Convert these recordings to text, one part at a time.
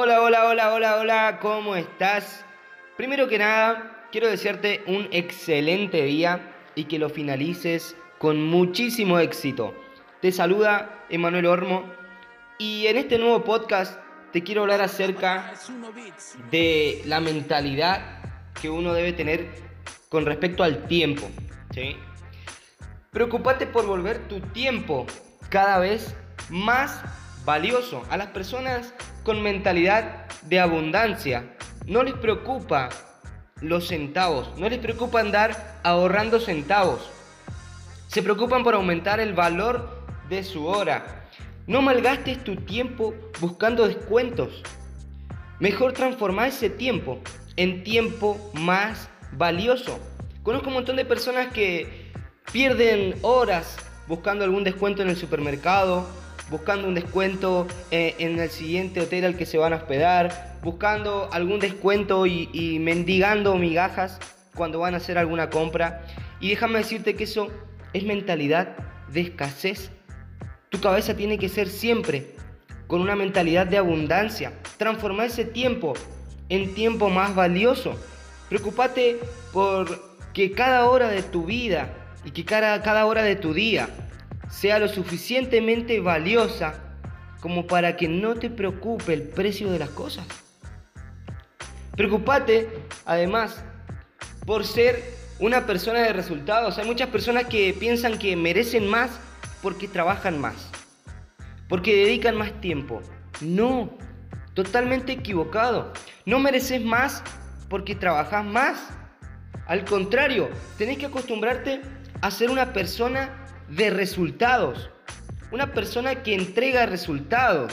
Hola, hola, hola, hola, hola, ¿cómo estás? Primero que nada, quiero desearte un excelente día y que lo finalices con muchísimo éxito. Te saluda Emanuel Ormo y en este nuevo podcast te quiero hablar acerca de la mentalidad que uno debe tener con respecto al tiempo. ¿sí? Preocúpate por volver tu tiempo cada vez más valioso. A las personas con mentalidad de abundancia no les preocupa los centavos, no les preocupa andar ahorrando centavos. Se preocupan por aumentar el valor de su hora. No malgastes tu tiempo buscando descuentos. Mejor transformar ese tiempo en tiempo más valioso. Conozco un montón de personas que pierden horas buscando algún descuento en el supermercado, buscando un descuento eh, en el siguiente hotel al que se van a hospedar, buscando algún descuento y, mendigando migajas cuando van a hacer alguna compra. Y déjame decirte que eso es mentalidad de escasez. Tu cabeza tiene que ser siempre con una mentalidad de abundancia. Transformar ese tiempo en tiempo más valioso. Preocúpate por que cada hora de tu vida y que cada hora de tu día sea lo suficientemente valiosa como para que no te preocupe el precio de las cosas. Preocúpate, además, por ser una persona de resultados. Hay muchas personas que piensan que merecen más porque trabajan más, porque dedican más tiempo. No, totalmente equivocado. No mereces más porque trabajas más. Al contrario, tenés que acostumbrarte a ser una persona de resultados. Una persona que entrega resultados.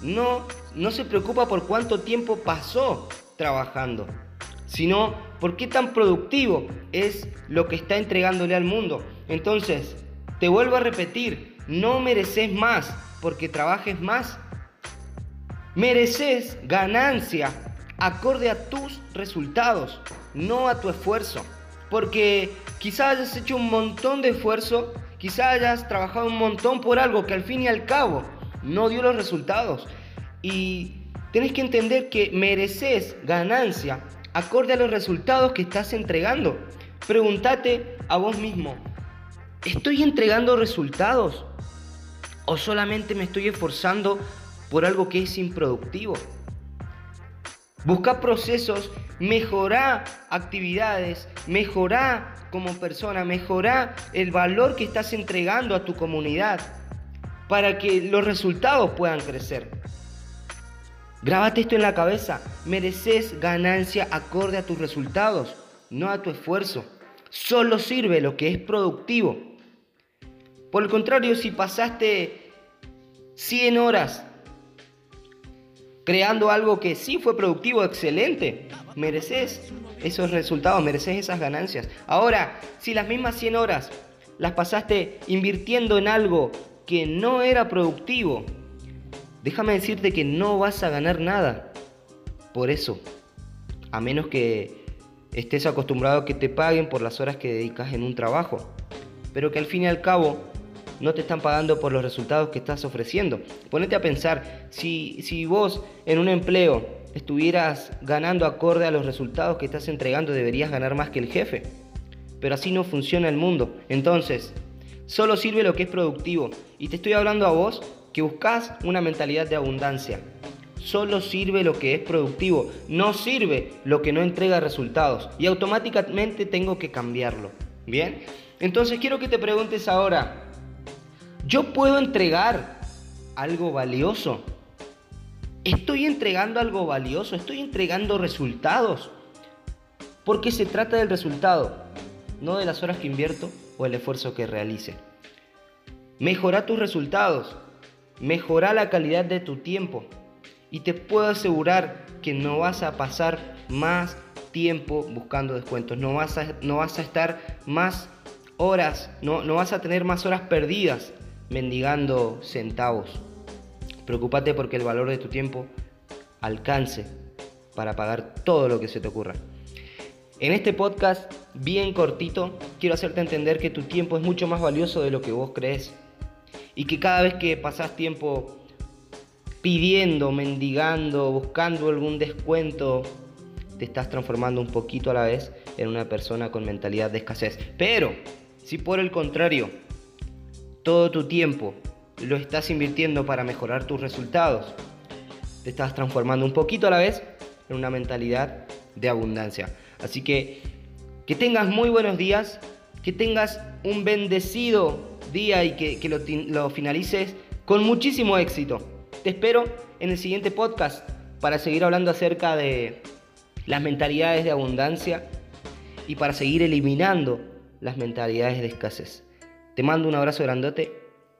No, no se preocupa por cuánto tiempo pasó trabajando, sino por qué tan productivo es lo que está entregándole al mundo. Entonces, te vuelvo a repetir, no mereces más porque trabajes más. Mereces ganancia acorde a tus resultados, no a tu esfuerzo. Porque quizás hayas hecho un montón de esfuerzo, quizás hayas trabajado un montón por algo que al fin y al cabo no dio los resultados. Y tienes que entender que mereces ganancia acorde a los resultados que estás entregando. Pregúntate a vos mismo, ¿estoy entregando resultados? ¿O solamente me estoy esforzando por algo que es improductivo? Busca procesos, mejora actividades, mejora como persona, mejora el valor que estás entregando a tu comunidad para que los resultados puedan crecer. Grábate esto en la cabeza. Mereces ganancia acorde a tus resultados, no a tu esfuerzo. Solo sirve lo que es productivo. Por el contrario, si pasaste 100 horas creando algo que sí fue productivo, excelente, mereces esos resultados, mereces esas ganancias. Ahora, si las mismas 100 horas las pasaste invirtiendo en algo que no era productivo, déjame decirte que no vas a ganar nada por eso, a menos que estés acostumbrado a que te paguen por las horas que dedicas en un trabajo, pero que al fin y al cabo no te están pagando por los resultados que estás ofreciendo. Ponete a pensar, si, si vos en un empleo estuvieras ganando acorde a los resultados que estás entregando, deberías ganar más que el jefe. Pero así no funciona el mundo. Entonces, solo sirve lo que es productivo. Y te estoy hablando a vos que buscas una mentalidad de abundancia. Solo sirve lo que es productivo, no sirve lo que no entrega resultados. Y automáticamente tengo que cambiarlo. Bien, entonces quiero que te preguntes ahora, ¿yo puedo entregar algo valioso? ¿Estoy entregando algo valioso? ¿Estoy entregando resultados? Porque se trata del resultado, no de las horas que invierto o el esfuerzo que realice. Mejora tus resultados Mejora la calidad de tu tiempo y te puedo asegurar que no vas a pasar más tiempo buscando descuentos, no vas a, no vas a estar más horas, no, no vas a tener más horas perdidas mendigando centavos. Preocúpate porque el valor de tu tiempo alcance para pagar todo lo que se te ocurra. En este podcast, bien cortito, quiero hacerte entender que tu tiempo es mucho más valioso de lo que vos crees y que cada vez que pasás tiempo pidiendo, mendigando, buscando algún descuento, te estás transformando un poquito a la vez en una persona con mentalidad de escasez. Pero, si por el contrario, todo tu tiempo lo estás invirtiendo para mejorar tus resultados, te estás transformando un poquito a la vez en una mentalidad de abundancia. Así que que tengas muy buenos días, que tengas un bendecido día y que, lo, lo finalices con muchísimo éxito. Te espero en el siguiente podcast para seguir hablando acerca de las mentalidades de abundancia y para seguir eliminando las mentalidades de escasez. Te mando un abrazo grandote